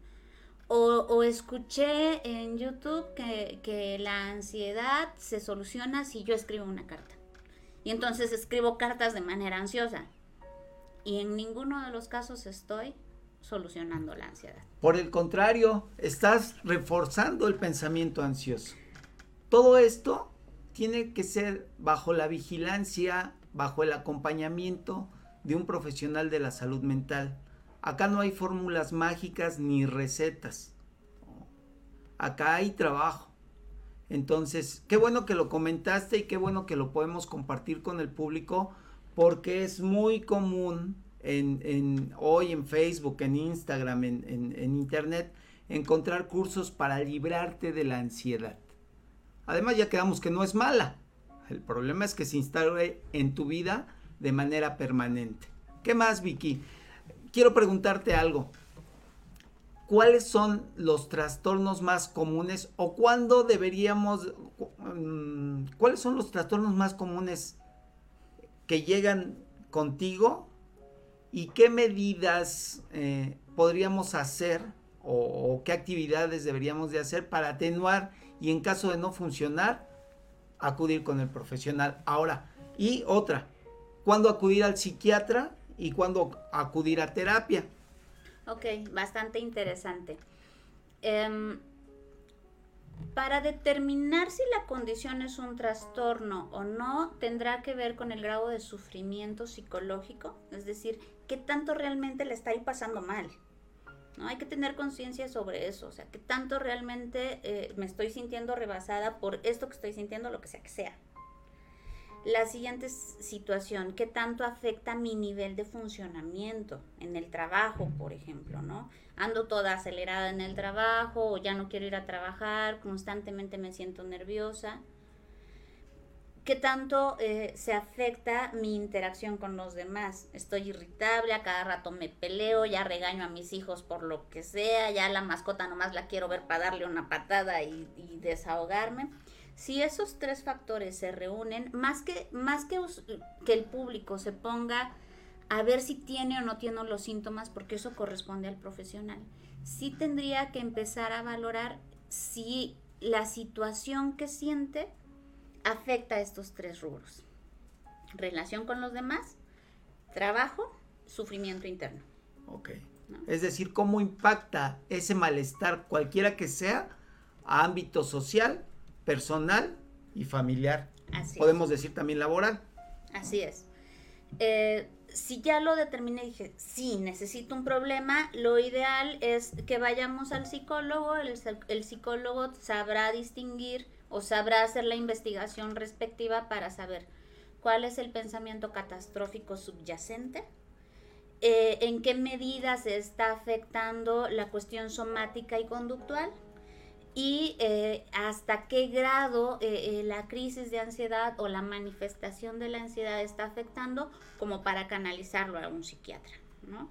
O, escuché en YouTube que, la ansiedad se soluciona si yo escribo una carta. Y entonces escribo cartas de manera ansiosa. Y en ninguno de los casos estoy solucionando la ansiedad. Por el contrario, estás reforzando el pensamiento ansioso. Todo esto tiene que ser bajo la vigilancia, bajo el acompañamiento de un profesional de la salud mental. Acá no hay fórmulas mágicas ni recetas. Acá hay trabajo. Entonces, qué bueno que lo comentaste y qué bueno que lo podemos compartir con el público porque es muy común hoy en Facebook, en Instagram, en, en Internet, encontrar cursos para librarte de la ansiedad. Además ya quedamos que no es mala. El problema es que se instale en tu vida de manera permanente. ¿Qué más, Vicky? Quiero preguntarte algo. ¿Cuáles son los trastornos más comunes o cuándo deberíamos, mm, cuáles son los trastornos más comunes que llegan contigo y qué medidas eh, podríamos hacer o, o, qué actividades deberíamos de hacer para atenuar y en caso de no funcionar, acudir con el profesional. Ahora, y otra, ¿cuándo acudir al psiquiatra y cuándo acudir a terapia. Ok, bastante interesante. Em, para determinar si la condición es un trastorno o no, tendrá que ver con el grado de sufrimiento psicológico, es decir, qué tanto realmente le está ahí pasando mal. ¿no? Hay que tener conciencia sobre eso, o sea, qué tanto realmente eh, me estoy sintiendo rebasada por esto que estoy sintiendo, lo que sea que sea. La siguiente situación, ¿qué tanto afecta mi nivel de funcionamiento en el trabajo, por ejemplo, ¿no? Ando toda acelerada en el trabajo ya no quiero ir a trabajar, constantemente me siento nerviosa. ¿Qué tanto eh, se afecta mi interacción con los demás? Estoy irritable, a cada rato me peleo, ya regaño a mis hijos por lo que sea, ya la mascota nomás la quiero ver para darle una patada y desahogarme. Si esos tres factores se reúnen, más que, más que, que el público se ponga a ver si tiene o no tiene los síntomas, porque eso corresponde al profesional, sí tendría que empezar a valorar si la situación que siente afecta a estos tres rubros. Relación con los demás, trabajo, sufrimiento interno. Ok. Es decir, cómo impacta ese malestar, cualquiera que sea, a ámbito social, personal y familiar. Podemos decir también laboral. Así es. Eh, si ya lo determiné y dije, sí, necesito un problema, lo ideal es que vayamos al psicólogo, el, el, psicólogo sabrá distinguir o sabrá hacer la investigación respectiva para saber cuál es el pensamiento catastrófico subyacente, eh, en qué medida se está afectando la cuestión somática y conductual, y eh, hasta qué grado eh, eh, la crisis de ansiedad o la manifestación de la ansiedad está afectando como para canalizarlo a un psiquiatra, ¿no?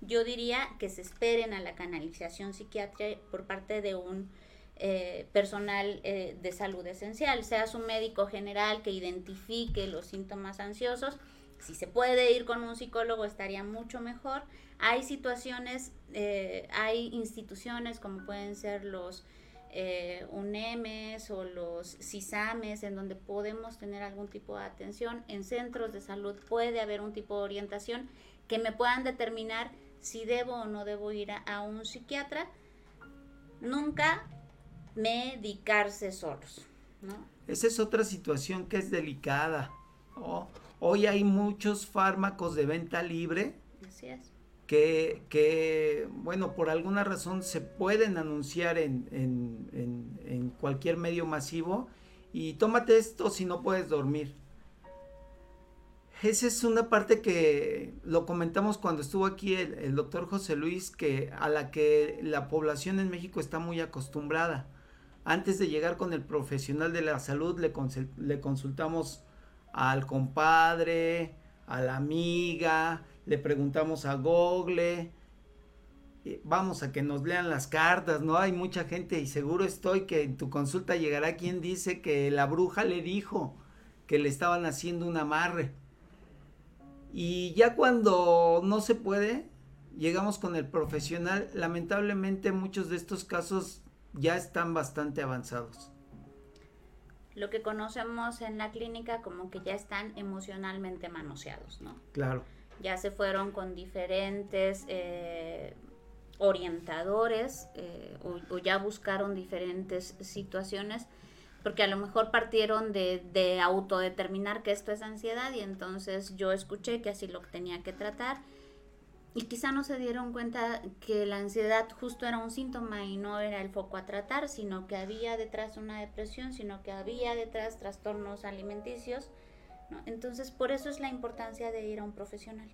Yo diría que se esperen a la canalización psiquiátrica por parte de un personal de salud esencial, sea su médico general que identifique los síntomas ansiosos, Si se puede ir con un psicólogo estaría mucho mejor. Hay situaciones, hay instituciones como pueden ser los eh, UNEMES o los CISAMES en donde podemos tener algún tipo de atención. En centros de salud puede haber un tipo de orientación que me puedan determinar si debo o no debo ir a, un psiquiatra. Nunca medicarse solos. Esa es otra situación que es delicada. hoy hay muchos fármacos de venta libre. Así es. Que, bueno, por alguna razón se pueden anunciar en, en, en, cualquier medio masivo y tómate esto si no puedes dormir. Esa es una parte que lo comentamos cuando estuvo aquí el, el, doctor José Luis, que a la que la población en México está muy acostumbrada antes de llegar con el profesional de la salud le, le consultamos al compadre, a la amiga, le preguntamos a Google, vamos a que nos lean las cartas, ¿no? Hay mucha gente y seguro estoy que en tu consulta llegará quien dice que la bruja le dijo que le estaban haciendo un amarre. Y ya cuando no se puede, llegamos con el profesional. Lamentablemente muchos de estos casos ya están bastante avanzados. Lo que conocemos en la clínica como que ya están emocionalmente manoseados, ¿no? Claro. Ya se fueron con diferentes eh, orientadores eh, o, ya buscaron diferentes situaciones porque a lo mejor partieron de, de autodeterminar que esto es ansiedad y entonces yo escuché que así lo tenía que tratar y quizá no se dieron cuenta que la ansiedad justo era un síntoma y no era el foco a tratar, sino que había detrás una depresión, sino que había detrás trastornos alimenticios. Entonces, por eso es la importancia de ir a un profesional.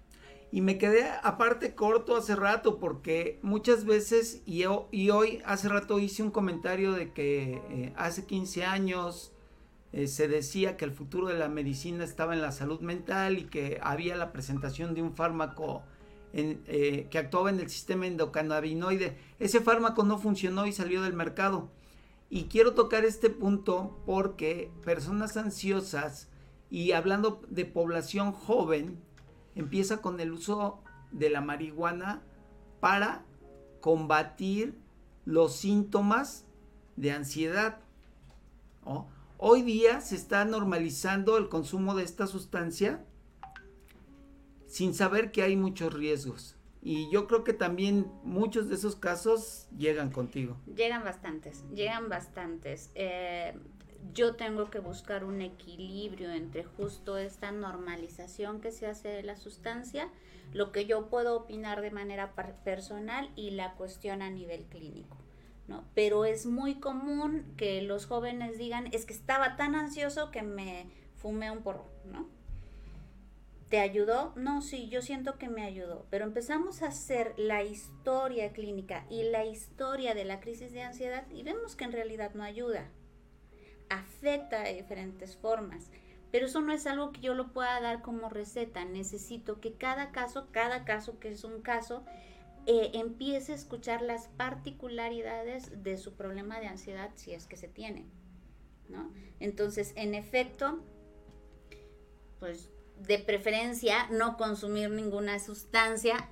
Y me quedé aparte corto hace rato porque muchas veces, y, y hoy hace rato hice un comentario de que eh, hace 15 años eh, se decía que el futuro de la medicina estaba en la salud mental y que había la presentación de un fármaco eh, que actuaba en el sistema endocannabinoide. Ese fármaco no funcionó y salió del mercado. Y quiero tocar este punto porque personas ansiosas y hablando de población joven, empieza con el uso de la marihuana para combatir los síntomas de ansiedad. Hoy día se está normalizando el consumo de esta sustancia sin saber que hay muchos riesgos. Y yo creo que también muchos de esos casos llegan contigo. Llegan bastantes, llegan bastantes. Eh, yo tengo que buscar un equilibrio entre justo esta normalización que se hace de la sustancia, lo que yo puedo opinar de manera personal y la cuestión a nivel clínico. ¿no? Pero es muy común que los jóvenes digan, es que estaba tan ansioso que me fumé un porro, ¿no? ¿Te ayudó? No, sí, yo siento que me ayudó, pero empezamos a hacer la historia clínica y la historia de la crisis de ansiedad y vemos que en realidad no ayuda. Afecta de diferentes formas, pero eso no es algo que yo lo pueda dar como receta. Necesito que cada caso, cada caso que es un caso, eh, empiece a escuchar las particularidades de su problema de ansiedad si es que se tiene. Entonces, en efecto, pues de preferencia no consumir ninguna sustancia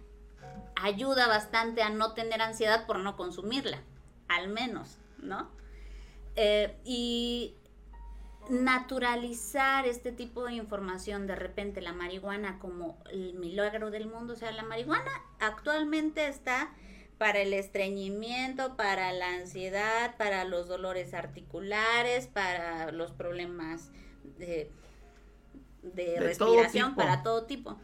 ayuda bastante a no tener ansiedad por no consumirla, al menos, ¿no? Eh, y naturalizar este tipo de información, de repente la marihuana como el milagro del mundo, o sea, la marihuana actualmente está para el estreñimiento, para la ansiedad, para los dolores articulares, para los problemas de de, respiración para todo tipo.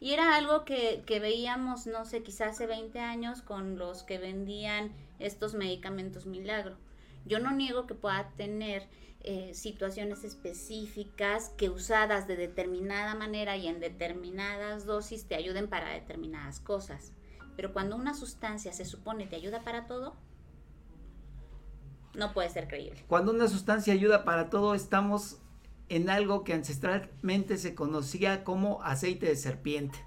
Y era algo que, que, veíamos, no sé, quizás hace 20 años con los que vendían estos medicamentos milagro. Yo no niego que pueda tener eh, situaciones específicas que usadas de determinada manera y en determinadas dosis te ayuden para determinadas cosas. Pero cuando una sustancia se supone te ayuda para todo, no puede ser creíble. Cuando una sustancia ayuda para todo, estamos en algo que ancestralmente se conocía como aceite de serpiente,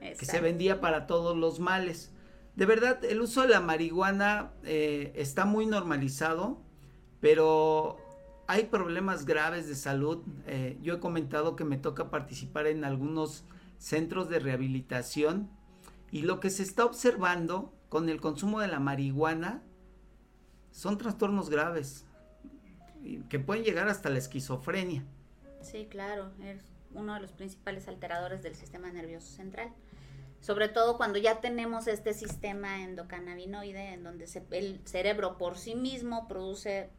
que se vendía para todos los males. De verdad, el uso de la marihuana eh, está muy normalizado, pero hay problemas graves de salud. Eh, yo he comentado que me toca participar en algunos centros de rehabilitación y lo que se está observando con el consumo de la marihuana son trastornos graves que pueden llegar hasta la esquizofrenia. Sí, claro, es uno de los principales alteradores del sistema nervioso central. Sobre todo cuando ya tenemos este sistema endocannabinoide en donde el cerebro por sí mismo produce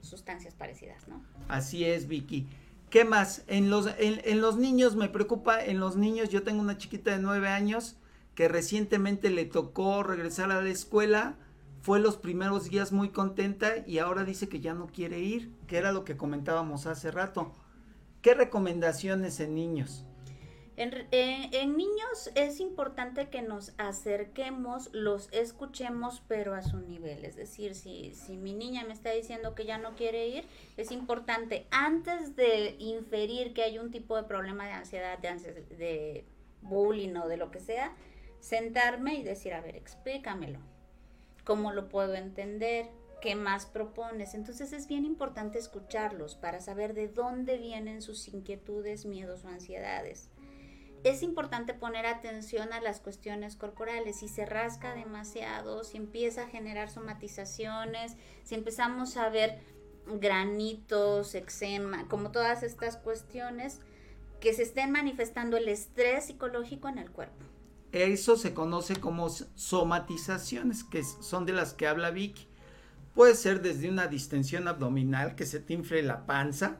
sustancias parecidas, ¿no? Así es, Vicky. ¿Qué más? En los, en, los niños me preocupa, en los niños yo tengo una chiquita de nueve años que recientemente le tocó regresar a la escuela, fue los primeros días muy contenta y ahora dice que ya no quiere ir, que era lo que comentábamos hace rato. ¿Qué recomendaciones en niños? Eh, en, niños es importante que nos acerquemos, los escuchemos, pero a su nivel. Es decir, si, si mi niña me está diciendo que ya no quiere ir, es importante, antes de inferir que hay un tipo de problema de ansiedad, de, de bullying o de lo que sea, sentarme y decir, a ver, explícamelo. ¿Cómo lo puedo entender? ¿Qué más propones? Entonces es bien importante escucharlos para saber de dónde vienen sus inquietudes, miedos o ansiedades es importante poner atención a las cuestiones corporales. Si se rasca demasiado, si empieza a generar somatizaciones, si empezamos a ver granitos, eczema, como todas estas cuestiones que se estén manifestando el estrés psicológico en el cuerpo. Eso se conoce como somatizaciones, que son de las que habla Vicky. Puede ser desde una distensión abdominal, que se te infle la panza,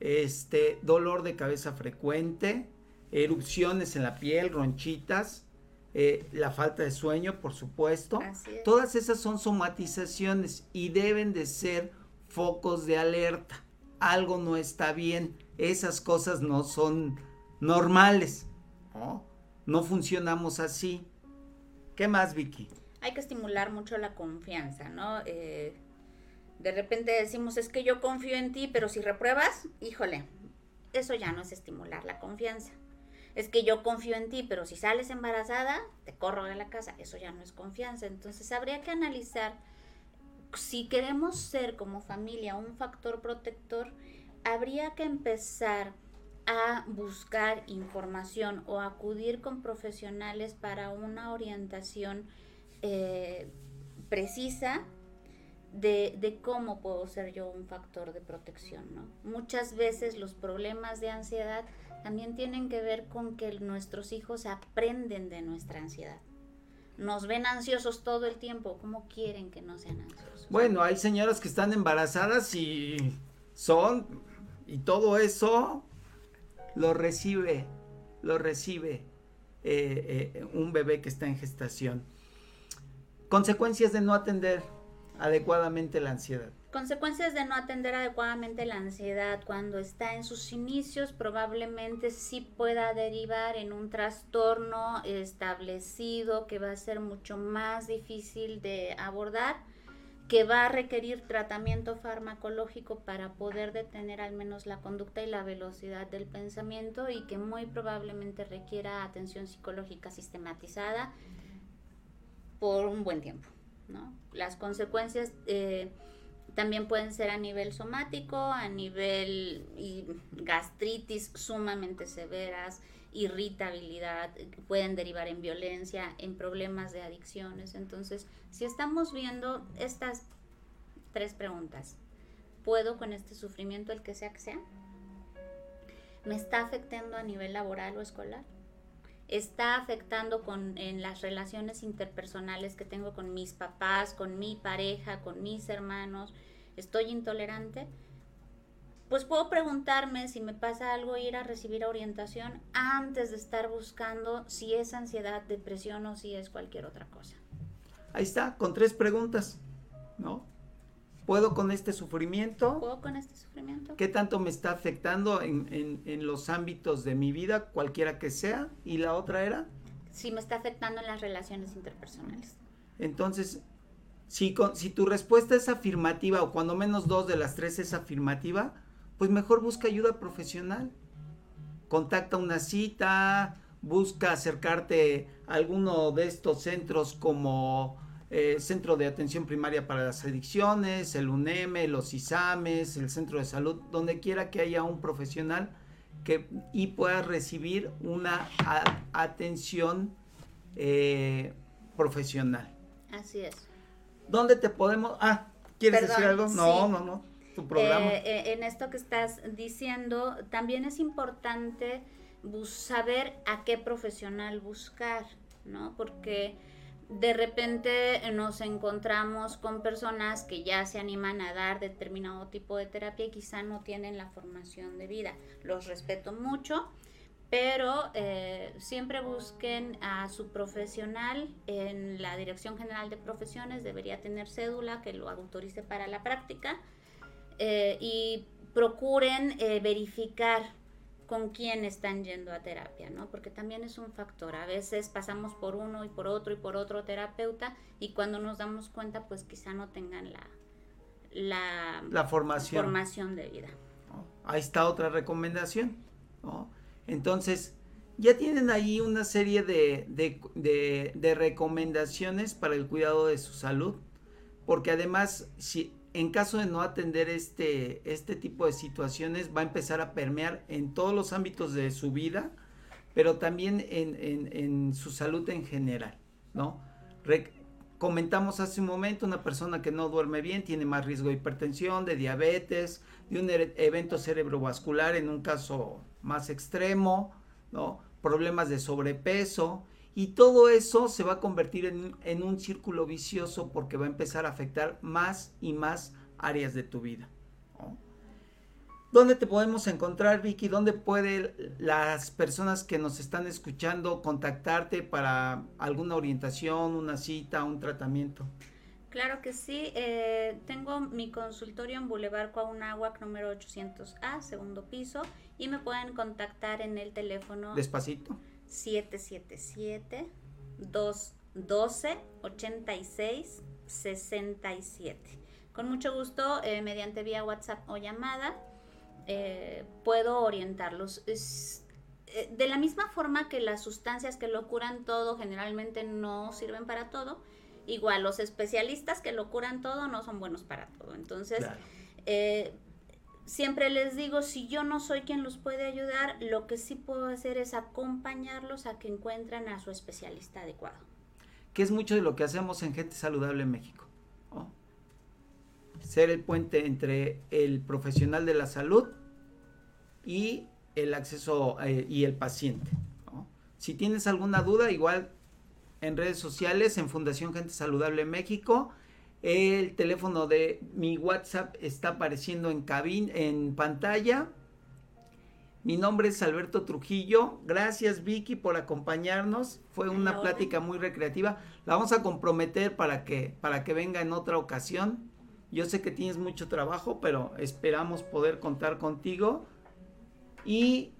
este, dolor de cabeza frecuente, erupciones en la piel, ronchitas, eh, la falta de sueño, por supuesto. Todas esas son somatizaciones y deben de ser focos de alerta. Algo no está bien, esas cosas no son normales, ¿no? No funcionamos así. ¿Qué más, Vicky? Hay que estimular mucho la confianza, ¿no? Eh, de repente decimos, es que yo confío en ti, pero si repruebas, híjole, eso ya no es estimular la confianza es que yo confío en ti, pero si sales embarazada, te corro de la casa. Eso ya no es confianza. Entonces habría que analizar si queremos ser como familia un factor protector, habría que empezar a buscar información o acudir con profesionales para una orientación eh, precisa de, de, cómo puedo ser yo un factor de protección. ¿no? Muchas veces los problemas de ansiedad también tienen que ver con que nuestros hijos aprenden de nuestra ansiedad. Nos ven ansiosos todo el tiempo, ¿cómo quieren que no sean ansiosos? Bueno, hay señoras que están embarazadas y son, y todo eso lo recibe, lo recibe eh, eh, un bebé que está en gestación. Consecuencias de no atender adecuadamente la ansiedad. Consecuencias de no atender adecuadamente la ansiedad cuando está en sus inicios probablemente sí pueda derivar en un trastorno establecido que va a ser mucho más difícil de abordar, que va a requerir tratamiento farmacológico para poder detener al menos la conducta y la velocidad del pensamiento y que muy probablemente requiera atención psicológica sistematizada por un buen tiempo. ¿No? Las consecuencias... Eh, también pueden ser a nivel somático, a nivel gastritis sumamente severas, irritabilidad, pueden derivar en violencia, en problemas de adicciones. Entonces, si estamos viendo estas tres preguntas, ¿puedo con este sufrimiento el que sea que sea? ¿Me está afectando a nivel laboral o escolar? Está afectando con, en las relaciones interpersonales que tengo con mis papás, con mi pareja, con mis hermanos, estoy intolerante, pues puedo preguntarme si me pasa algo, ir a recibir orientación antes de estar buscando si es ansiedad, depresión o si es cualquier otra cosa. Ahí está, con tres preguntas, ¿no? ¿Puedo con este sufrimiento? ¿Puedo con este sufrimiento? ¿Qué tanto me está afectando en, en, los ámbitos de mi vida, cualquiera que sea? ¿Y la otra era? Si me está afectando en las relaciones interpersonales. Entonces, si, con, si tu respuesta es afirmativa o cuando menos dos de las tres es afirmativa, pues mejor busca ayuda profesional. Contacta una cita, busca acercarte a alguno de estos centros como eh, Centro de Atención Primaria para las Adicciones, el UNEM, los ISAMES, el Centro de Salud, donde quiera que haya un profesional que y pueda recibir una atención eh, profesional. Así es. ¿Dónde te podemos? Ah, ¿quieres decir algo? No, no, no. Tu programa. Eh, eh, en esto que estás diciendo, también es importante saber a qué profesional buscar, ¿no? Porque de repente nos encontramos con personas que ya se animan a dar determinado tipo de terapia y quizá no tienen la formación de vida. Los respeto mucho, pero eh, siempre busquen a su profesional en la Dirección General de Profesiones, debería tener cédula que lo autorice para la práctica eh, y procuren eh, verificar con quién están yendo a terapia, ¿no? Porque también es un factor. A veces pasamos por uno y por otro y por otro terapeuta y cuando nos damos cuenta, pues quizá no tengan la, la, formación. formación de vida. Ahí está otra recomendación, ¿no? Entonces, ya tienen ahí una serie de, de, recomendaciones para el cuidado de su salud, porque además, si en caso de no atender este, este tipo de situaciones, va a empezar a permear en todos los ámbitos de su vida, pero también en, su salud en general, ¿no? comentamos hace un momento, una persona que no duerme bien tiene más riesgo de hipertensión, de diabetes, de un evento cerebrovascular en un caso más extremo, ¿no? Problemas de sobrepeso. Y todo eso se va a convertir en, un círculo vicioso porque va a empezar a afectar más y más áreas de tu vida. ¿Dónde te podemos encontrar, Vicky? ¿Dónde pueden las personas que nos están escuchando contactarte para alguna orientación, una cita, un tratamiento? Claro que sí. Eh, tengo mi consultorio en Boulevard Cuauhnáhuac número 800A, segundo piso, y me pueden contactar en el teléfono. Despacito. 777 212 86 67. Con mucho gusto, eh, mediante vía WhatsApp o llamada, eh, puedo orientarlos. de la misma forma que las sustancias que lo curan todo generalmente no sirven para todo, igual los especialistas que lo curan todo no son buenos para todo. Entonces, eh, siempre les digo, si yo no soy quien los puede ayudar, lo que sí puedo hacer es acompañarlos a que encuentren a su especialista adecuado. Que es mucho de lo que hacemos en Gente Saludable en México. Ser el puente entre el profesional de la salud y el acceso eh, y el paciente. Si tienes alguna duda, igual en redes sociales, en Fundación Gente Saludable México. El teléfono de mi WhatsApp está apareciendo en cabin, en pantalla. Mi nombre es Alberto Trujillo. Gracias Vicky por acompañarnos. Fue una plática muy recreativa. La vamos a comprometer para que, para que venga en otra ocasión. Yo sé que tienes mucho trabajo, pero esperamos poder contar contigo. Y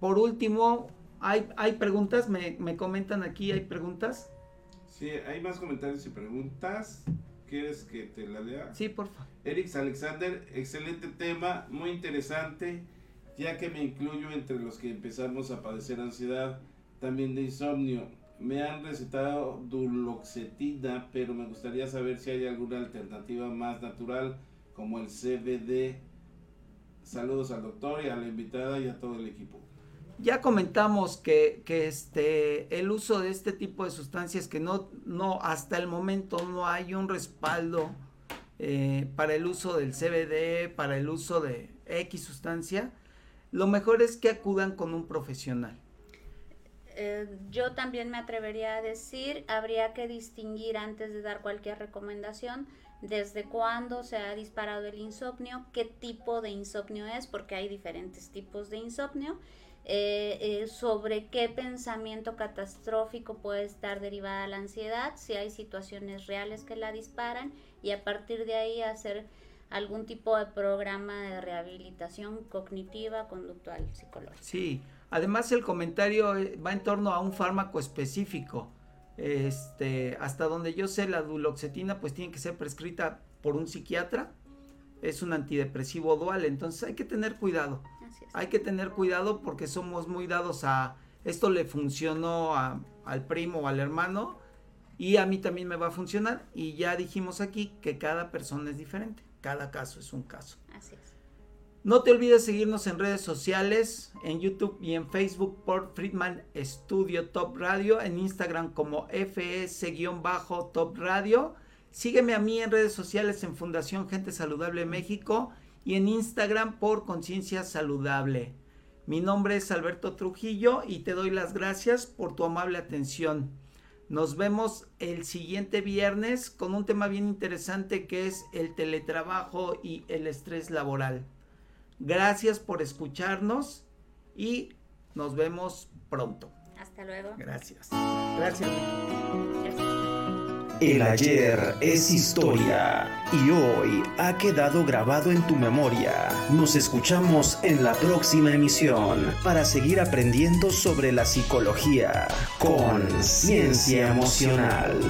por último, ¿Hay, hay preguntas? ¿Me, ¿Me, comentan aquí? ¿Hay preguntas? Sí, hay más comentarios y preguntas. ¿Quieres que te la lea? Sí, por favor. Erix Alexander, excelente tema, muy interesante, ya que me incluyo entre los que empezamos a padecer ansiedad, también de insomnio. Me han recetado duloxetina, pero me gustaría saber si hay alguna alternativa más natural, como el CBD. Saludos al doctor y a la invitada y a todo el equipo. Ya comentamos que, este, el uso de este tipo de sustancias que no, no hasta el momento no hay un respaldo eh, para el uso del CBD, para el uso de X sustancia, lo mejor es que acudan con un profesional. Eh, yo también me atrevería a decir, habría que distinguir antes de dar cualquier recomendación desde cuándo se ha disparado el insomnio, qué tipo de insomnio es, porque hay diferentes tipos de insomnio eh, eh, sobre qué pensamiento catastrófico puede estar derivada la ansiedad, si hay situaciones reales que la disparan y a partir de ahí hacer algún tipo de programa de rehabilitación cognitiva, conductual, psicológica. Sí, además el comentario eh, va en torno a un fármaco específico. Este, hasta donde yo sé, la duloxetina pues tiene que ser prescrita por un psiquiatra. Es un antidepresivo dual, entonces hay que tener cuidado. Hay que tener cuidado porque somos muy dados a esto le funcionó al primo o al hermano y a mí también me va a funcionar y ya dijimos aquí que cada persona es diferente, cada caso es un caso. Así es. No te olvides seguirnos en redes sociales, en YouTube y en Facebook por Friedman Studio Top Radio, en Instagram como FS-Top Radio. Sígueme a mí en redes sociales en Fundación Gente Saludable México y en Instagram por Conciencia Saludable. Mi nombre es Alberto Trujillo y te doy las gracias por tu amable atención. Nos vemos el siguiente viernes con un tema bien interesante que es el teletrabajo y el estrés laboral. Gracias por escucharnos y nos vemos pronto. Hasta luego. Gracias. Gracias. Gracias. El ayer es historia y hoy ha quedado grabado en tu memoria. Nos escuchamos en la próxima emisión para seguir aprendiendo sobre la psicología con ciencia emocional.